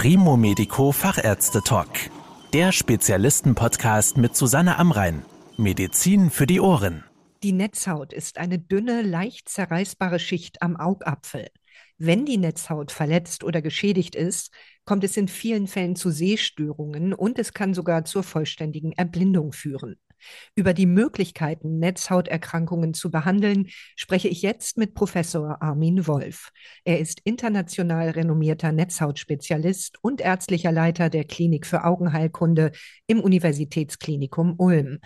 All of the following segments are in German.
Primo Medico Fachärzte Talk. Der Spezialisten-Podcast mit Susanne Amrein. Medizin für die Ohren. Die Netzhaut ist eine dünne, leicht zerreißbare Schicht am Augapfel. Wenn die Netzhaut verletzt oder geschädigt ist, kommt es in vielen Fällen zu Sehstörungen und es kann sogar zur vollständigen Erblindung führen. Über die Möglichkeiten, Netzhauterkrankungen zu behandeln, spreche ich jetzt mit Professor Armin Wolf. Er ist international renommierter Netzhautspezialist und ärztlicher Leiter der Klinik für Augenheilkunde im Universitätsklinikum Ulm.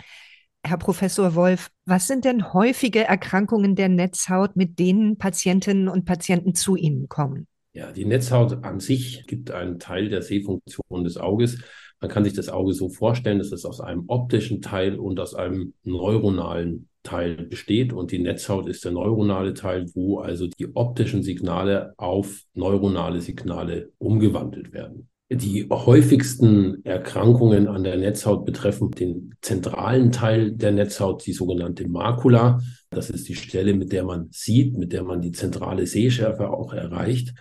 Herr Professor Wolf, was sind denn häufige Erkrankungen der Netzhaut, mit denen Patientinnen und Patienten zu Ihnen kommen? Ja, die Netzhaut an sich gibt einen Teil der Sehfunktion des Auges. Man kann sich das Auge so vorstellen, dass es aus einem optischen Teil und aus einem neuronalen Teil besteht. Und die Netzhaut ist der neuronale Teil, wo also die optischen Signale auf neuronale Signale umgewandelt werden. Die häufigsten Erkrankungen an der Netzhaut betreffen den zentralen Teil der Netzhaut, die sogenannte Makula. Das ist die Stelle, mit der man sieht, mit der man die zentrale Sehschärfe auch erreicht.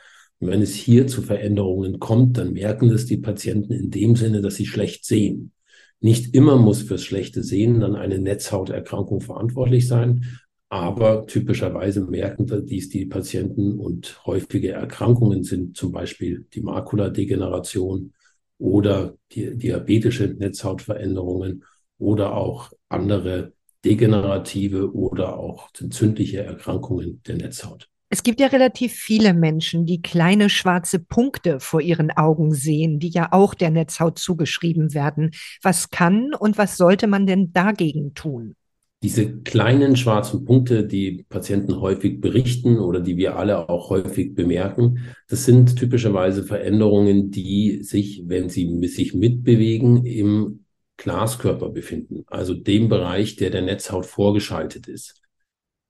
Wenn es hier zu Veränderungen kommt, dann merken das die Patienten in dem Sinne, dass sie schlecht sehen. Nicht immer muss fürs schlechte Sehen dann eine Netzhauterkrankung verantwortlich sein, aber typischerweise merken dies die Patienten und häufige Erkrankungen sind zum Beispiel die Makuladegeneration oder die diabetische Netzhautveränderungen oder auch andere degenerative oder auch entzündliche Erkrankungen der Netzhaut. Es gibt ja relativ viele Menschen, die kleine schwarze Punkte vor ihren Augen sehen, die ja auch der Netzhaut zugeschrieben werden. Was kann und was sollte man denn dagegen tun? Diese kleinen schwarzen Punkte, die Patienten häufig berichten oder die wir alle auch häufig bemerken, das sind typischerweise Veränderungen, die sich, wenn sie sich mitbewegen, im Glaskörper befinden, also dem Bereich, der der Netzhaut vorgeschaltet ist.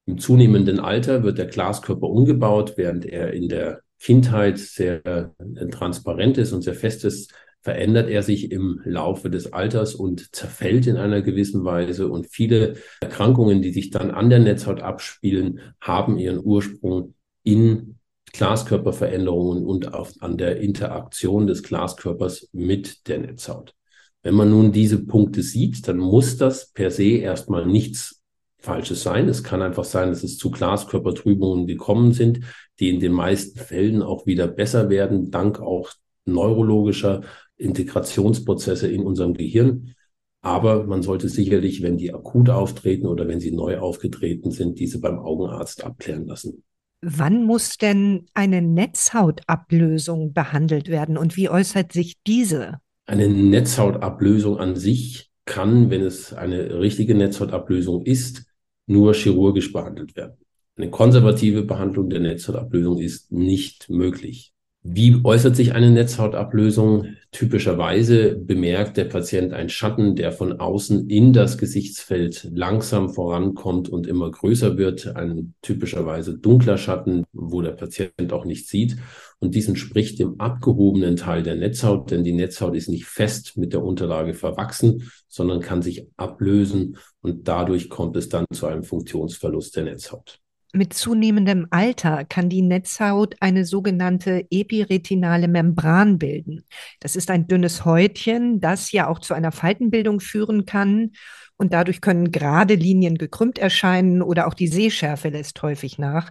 Im zunehmenden Alter wird der Glaskörper umgebaut, während er in der Kindheit sehr äh, transparent ist und sehr fest ist, verändert er sich im Laufe des Alters und zerfällt in einer gewissen Weise. Und viele Erkrankungen, die sich dann an der Netzhaut abspielen, haben ihren Ursprung in Glaskörperveränderungen und auf, an der Interaktion des Glaskörpers mit der Netzhaut. Wenn man nun diese Punkte sieht, dann muss das per se erstmal nichts Falsches sein. Es kann einfach sein, dass es zu Glaskörpertrübungen gekommen sind, die in den meisten Fällen auch wieder besser werden, dank auch neurologischer Integrationsprozesse in unserem Gehirn. Aber man sollte sicherlich, wenn die akut auftreten oder wenn sie neu aufgetreten sind, diese beim Augenarzt abklären lassen. Wann muss denn eine Netzhautablösung behandelt werden und wie äußert sich diese? Eine Netzhautablösung an sich kann, wenn es eine richtige Netzhautablösung ist, nur chirurgisch behandelt werden. Eine konservative Behandlung der Netzhautablösung ist nicht möglich. Wie äußert sich eine Netzhautablösung? Typischerweise bemerkt der Patient einen Schatten, der von außen in das Gesichtsfeld langsam vorankommt und immer größer wird. Ein typischerweise dunkler Schatten, wo der Patient auch nicht sieht. Und dies entspricht dem abgehobenen Teil der Netzhaut, denn die Netzhaut ist nicht fest mit der Unterlage verwachsen, sondern kann sich ablösen und dadurch kommt es dann zu einem Funktionsverlust der Netzhaut. Mit zunehmendem Alter kann die Netzhaut eine sogenannte epiretinale Membran bilden. Das ist ein dünnes Häutchen, das ja auch zu einer Faltenbildung führen kann. Und dadurch können gerade Linien gekrümmt erscheinen oder auch die Sehschärfe lässt häufig nach.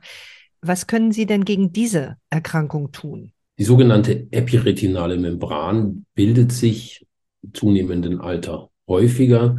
Was können Sie denn gegen diese Erkrankung tun? Die sogenannte epiretinale Membran bildet sich zunehmenden Alter häufiger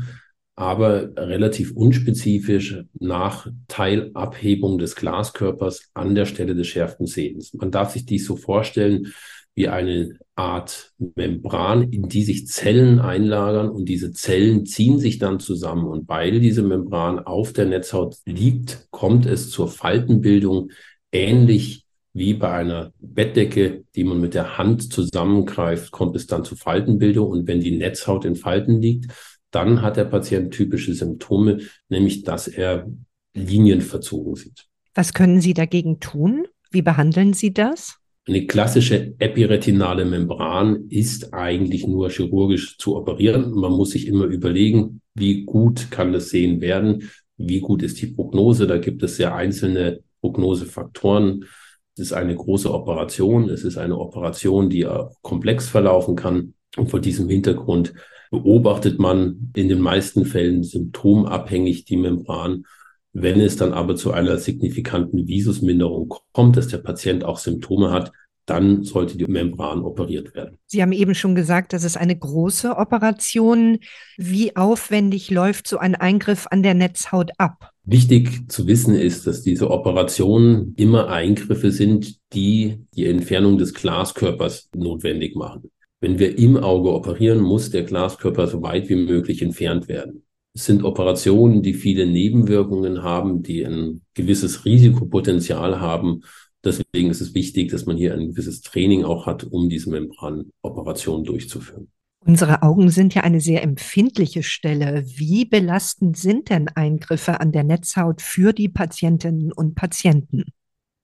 aber relativ unspezifisch nach Teilabhebung des Glaskörpers an der Stelle des schärften Sehens. Man darf sich dies so vorstellen wie eine Art Membran, in die sich Zellen einlagern und diese Zellen ziehen sich dann zusammen. Und weil diese Membran auf der Netzhaut liegt, kommt es zur Faltenbildung ähnlich wie bei einer Bettdecke, die man mit der Hand zusammengreift, kommt es dann zur Faltenbildung. Und wenn die Netzhaut in Falten liegt, dann hat der Patient typische Symptome, nämlich dass er Linien verzogen sieht. Was können Sie dagegen tun? Wie behandeln Sie das? Eine klassische epiretinale Membran ist eigentlich nur chirurgisch zu operieren. Man muss sich immer überlegen, wie gut kann das Sehen werden, wie gut ist die Prognose. Da gibt es sehr einzelne Prognosefaktoren. Es ist eine große Operation. Es ist eine Operation, die komplex verlaufen kann. Und vor diesem Hintergrund beobachtet man in den meisten Fällen symptomabhängig die Membran. Wenn es dann aber zu einer signifikanten Visusminderung kommt, dass der Patient auch Symptome hat, dann sollte die Membran operiert werden. Sie haben eben schon gesagt, das ist eine große Operation. Wie aufwendig läuft so ein Eingriff an der Netzhaut ab? Wichtig zu wissen ist, dass diese Operationen immer Eingriffe sind, die die Entfernung des Glaskörpers notwendig machen. Wenn wir im Auge operieren, muss der Glaskörper so weit wie möglich entfernt werden. Es sind Operationen, die viele Nebenwirkungen haben, die ein gewisses Risikopotenzial haben. Deswegen ist es wichtig, dass man hier ein gewisses Training auch hat, um diese Membranoperation durchzuführen. Unsere Augen sind ja eine sehr empfindliche Stelle. Wie belastend sind denn Eingriffe an der Netzhaut für die Patientinnen und Patienten?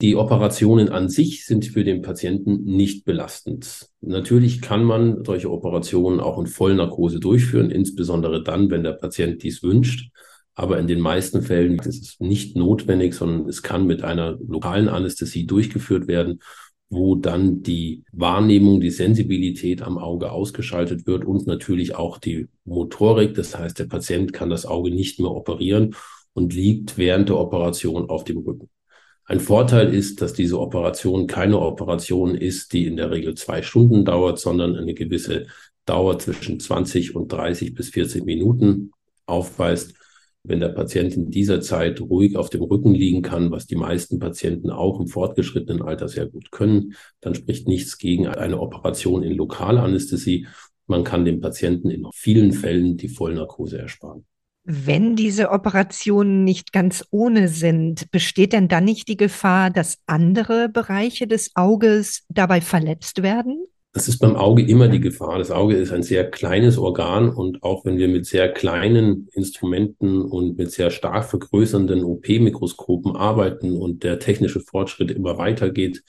Die Operationen an sich sind für den Patienten nicht belastend. Natürlich kann man solche Operationen auch in Vollnarkose durchführen, insbesondere dann, wenn der Patient dies wünscht. Aber in den meisten Fällen ist es nicht notwendig, sondern es kann mit einer lokalen Anästhesie durchgeführt werden, wo dann die Wahrnehmung, die Sensibilität am Auge ausgeschaltet wird und natürlich auch die Motorik. Das heißt, der Patient kann das Auge nicht mehr operieren und liegt während der Operation auf dem Rücken. Ein Vorteil ist, dass diese Operation keine Operation ist, die in der Regel zwei Stunden dauert, sondern eine gewisse Dauer zwischen 20 und 30 bis 40 Minuten aufweist. Wenn der Patient in dieser Zeit ruhig auf dem Rücken liegen kann, was die meisten Patienten auch im fortgeschrittenen Alter sehr gut können, dann spricht nichts gegen eine Operation in Lokalanästhesie. Man kann dem Patienten in vielen Fällen die Vollnarkose ersparen. Wenn diese Operationen nicht ganz ohne sind, besteht denn dann nicht die Gefahr, dass andere Bereiche des Auges dabei verletzt werden? Das ist beim Auge immer die Gefahr. Das Auge ist ein sehr kleines Organ und auch wenn wir mit sehr kleinen Instrumenten und mit sehr stark vergrößernden OP-Mikroskopen arbeiten und der technische Fortschritt immer weitergeht,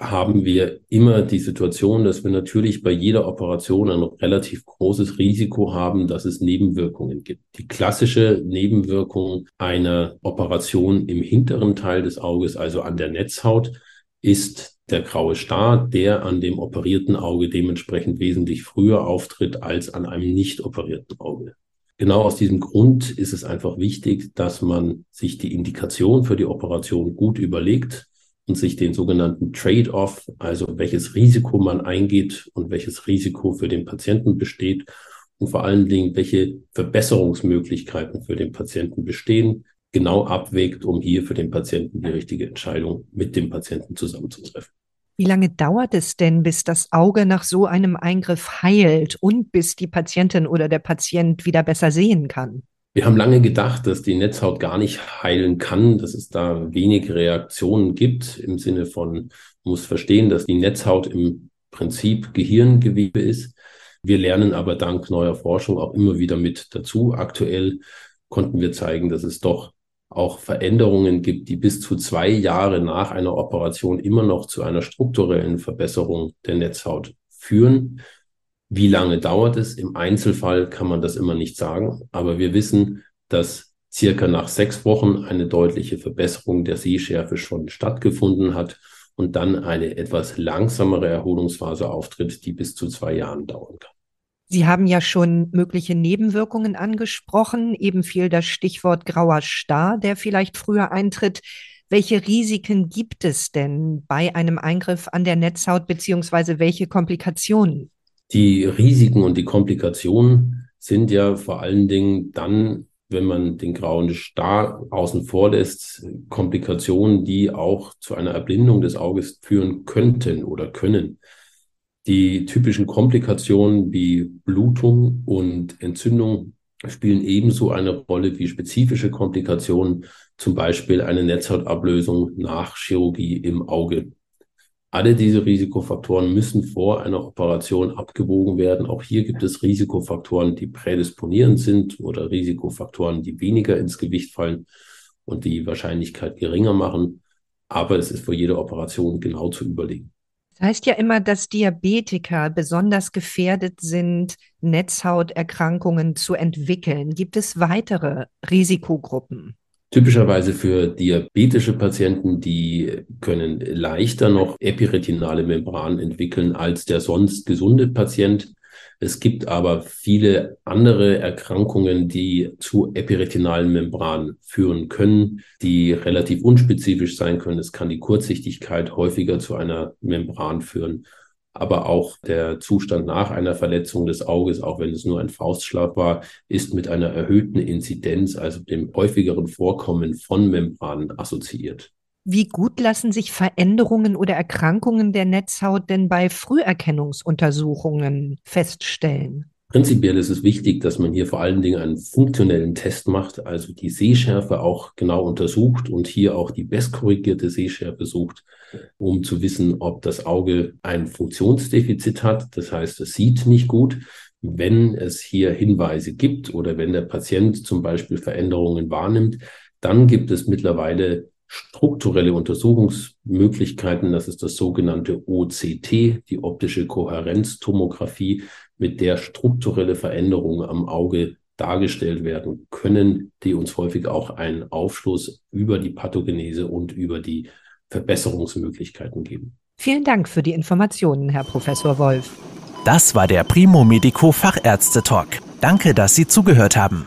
haben wir immer die Situation, dass wir natürlich bei jeder Operation ein relativ großes Risiko haben, dass es Nebenwirkungen gibt. Die klassische Nebenwirkung einer Operation im hinteren Teil des Auges, also an der Netzhaut, ist der graue Star, der an dem operierten Auge dementsprechend wesentlich früher auftritt als an einem nicht operierten Auge. Genau aus diesem Grund ist es einfach wichtig, dass man sich die Indikation für die Operation gut überlegt und sich den sogenannten Trade-off, also welches Risiko man eingeht und welches Risiko für den Patienten besteht und vor allen Dingen, welche Verbesserungsmöglichkeiten für den Patienten bestehen, genau abwägt, um hier für den Patienten die richtige Entscheidung mit dem Patienten zusammenzutreffen. Wie lange dauert es denn, bis das Auge nach so einem Eingriff heilt und bis die Patientin oder der Patient wieder besser sehen kann? Wir haben lange gedacht, dass die Netzhaut gar nicht heilen kann, dass es da wenig Reaktionen gibt im Sinne von, man muss verstehen, dass die Netzhaut im Prinzip Gehirngewebe ist. Wir lernen aber dank neuer Forschung auch immer wieder mit dazu. Aktuell konnten wir zeigen, dass es doch auch Veränderungen gibt, die bis zu zwei Jahre nach einer Operation immer noch zu einer strukturellen Verbesserung der Netzhaut führen. Wie lange dauert es? Im Einzelfall kann man das immer nicht sagen, aber wir wissen, dass circa nach sechs Wochen eine deutliche Verbesserung der Sehschärfe schon stattgefunden hat und dann eine etwas langsamere Erholungsphase auftritt, die bis zu zwei Jahren dauern kann. Sie haben ja schon mögliche Nebenwirkungen angesprochen. Eben fiel das Stichwort grauer Star, der vielleicht früher eintritt. Welche Risiken gibt es denn bei einem Eingriff an der Netzhaut beziehungsweise welche Komplikationen? Die Risiken und die Komplikationen sind ja vor allen Dingen dann, wenn man den grauen Star außen vor lässt, Komplikationen, die auch zu einer Erblindung des Auges führen könnten oder können. Die typischen Komplikationen wie Blutung und Entzündung spielen ebenso eine Rolle wie spezifische Komplikationen, zum Beispiel eine Netzhautablösung nach Chirurgie im Auge. Alle diese Risikofaktoren müssen vor einer Operation abgewogen werden. Auch hier gibt es Risikofaktoren, die prädisponierend sind oder Risikofaktoren, die weniger ins Gewicht fallen und die Wahrscheinlichkeit geringer machen. Aber es ist vor jeder Operation genau zu überlegen. Heißt ja immer, dass Diabetiker besonders gefährdet sind, Netzhauterkrankungen zu entwickeln. Gibt es weitere Risikogruppen? Typischerweise für diabetische Patienten, die können leichter noch epiretinale Membran entwickeln als der sonst gesunde Patient. Es gibt aber viele andere Erkrankungen, die zu epiretinalen Membranen führen können, die relativ unspezifisch sein können. Es kann die Kurzsichtigkeit häufiger zu einer Membran führen aber auch der Zustand nach einer Verletzung des Auges, auch wenn es nur ein Faustschlag war, ist mit einer erhöhten Inzidenz, also dem häufigeren Vorkommen von Membranen assoziiert. Wie gut lassen sich Veränderungen oder Erkrankungen der Netzhaut denn bei Früherkennungsuntersuchungen feststellen? Prinzipiell ist es wichtig, dass man hier vor allen Dingen einen funktionellen Test macht, also die Sehschärfe auch genau untersucht und hier auch die bestkorrigierte Sehschärfe sucht, um zu wissen, ob das Auge ein Funktionsdefizit hat. Das heißt, es sieht nicht gut. Wenn es hier Hinweise gibt oder wenn der Patient zum Beispiel Veränderungen wahrnimmt, dann gibt es mittlerweile strukturelle Untersuchungsmöglichkeiten. Das ist das sogenannte OCT, die optische Kohärenztomographie mit der strukturelle Veränderungen am Auge dargestellt werden können, die uns häufig auch einen Aufschluss über die Pathogenese und über die Verbesserungsmöglichkeiten geben. Vielen Dank für die Informationen, Herr Professor Wolf. Das war der Primo Medico Fachärzte Talk. Danke, dass Sie zugehört haben.